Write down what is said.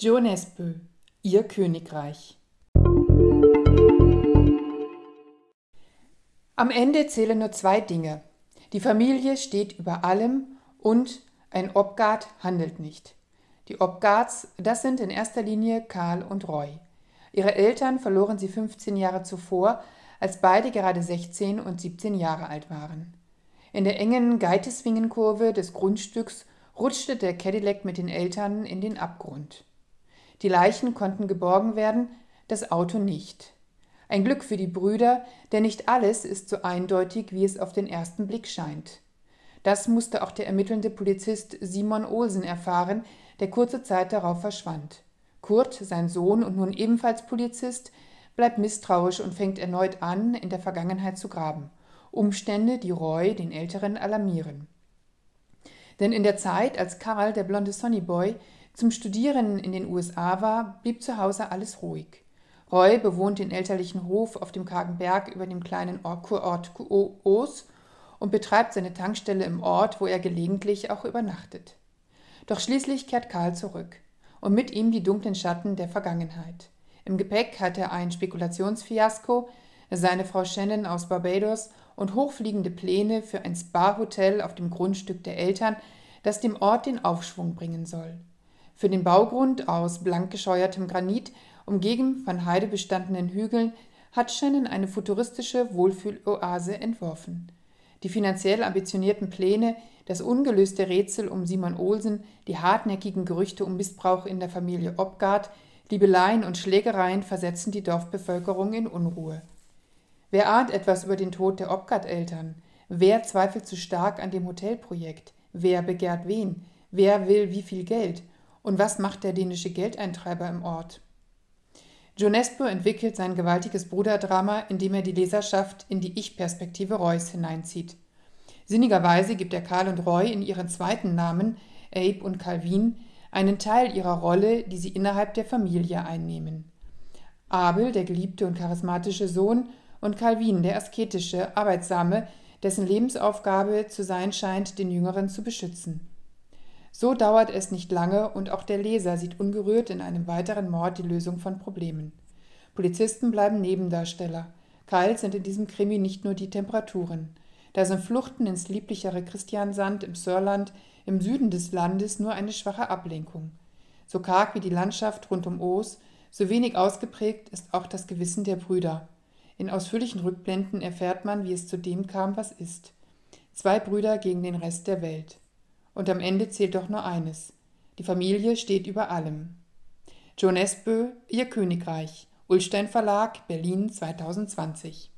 Jo Nesbø, Ihr Königreich. Am Ende zählen nur zwei Dinge. Die Familie steht über allem und ein Obgard handelt nicht. Die Obgards, das sind in erster Linie Karl und Roy. Ihre Eltern verloren sie 15 Jahre zuvor, als beide gerade 16 und 17 Jahre alt waren. In der engen Geiteswingenkurve des Grundstücks rutschte der Cadillac mit den Eltern in den Abgrund. Die Leichen konnten geborgen werden, das Auto nicht. Ein Glück für die Brüder, denn nicht alles ist so eindeutig, wie es auf den ersten Blick scheint. Das musste auch der ermittelnde Polizist Simon Olsen erfahren, der kurze Zeit darauf verschwand. Kurt, sein Sohn und nun ebenfalls Polizist, bleibt misstrauisch und fängt erneut an, in der Vergangenheit zu graben. Umstände, die Roy, den Älteren, alarmieren. Denn in der Zeit, als Karl, der blonde Sonnyboy, zum Studieren in den USA war, blieb zu Hause alles ruhig. Roy bewohnt den elterlichen Hof auf dem kargen Berg über dem kleinen Kurort Oos und betreibt seine Tankstelle im Ort, wo er gelegentlich auch übernachtet. Doch schließlich kehrt Karl zurück und mit ihm die dunklen Schatten der Vergangenheit. Im Gepäck hat er ein Spekulationsfiasko, seine Frau Shannon aus Barbados und hochfliegende Pläne für ein Spa-Hotel auf dem Grundstück der Eltern, das dem Ort den Aufschwung bringen soll. Für den Baugrund aus blank gescheuertem Granit, umgeben von heidebestandenen Hügeln, hat Shannon eine futuristische Wohlfühloase entworfen. Die finanziell ambitionierten Pläne, das ungelöste Rätsel um Simon Olsen, die hartnäckigen Gerüchte um Missbrauch in der Familie Obgard, Liebeleien und Schlägereien versetzen die Dorfbevölkerung in Unruhe. Wer ahnt etwas über den Tod der Obgard-Eltern? Wer zweifelt zu stark an dem Hotelprojekt? Wer begehrt wen? Wer will wie viel Geld? Und was macht der dänische Geldeintreiber im Ort? Jonesbo entwickelt sein gewaltiges Bruderdrama, indem er die Leserschaft in die Ich-Perspektive Roys hineinzieht. Sinnigerweise gibt er Karl und Roy in ihren zweiten Namen, Abe und Calvin, einen Teil ihrer Rolle, die sie innerhalb der Familie einnehmen. Abel, der geliebte und charismatische Sohn, und Calvin, der asketische, arbeitsame, dessen Lebensaufgabe zu sein scheint, den Jüngeren zu beschützen. So dauert es nicht lange und auch der Leser sieht ungerührt in einem weiteren Mord die Lösung von Problemen. Polizisten bleiben Nebendarsteller. Kalt sind in diesem Krimi nicht nur die Temperaturen. Da sind Fluchten ins lieblichere Christiansand im Sörland im Süden des Landes nur eine schwache Ablenkung. So karg wie die Landschaft rund um Oos, so wenig ausgeprägt ist auch das Gewissen der Brüder. In ausführlichen Rückblenden erfährt man, wie es zu dem kam, was ist. Zwei Brüder gegen den Rest der Welt. Und am Ende zählt doch nur eines. Die Familie steht über allem. John Esbö, Ihr Königreich. Ulstein Verlag, Berlin 2020.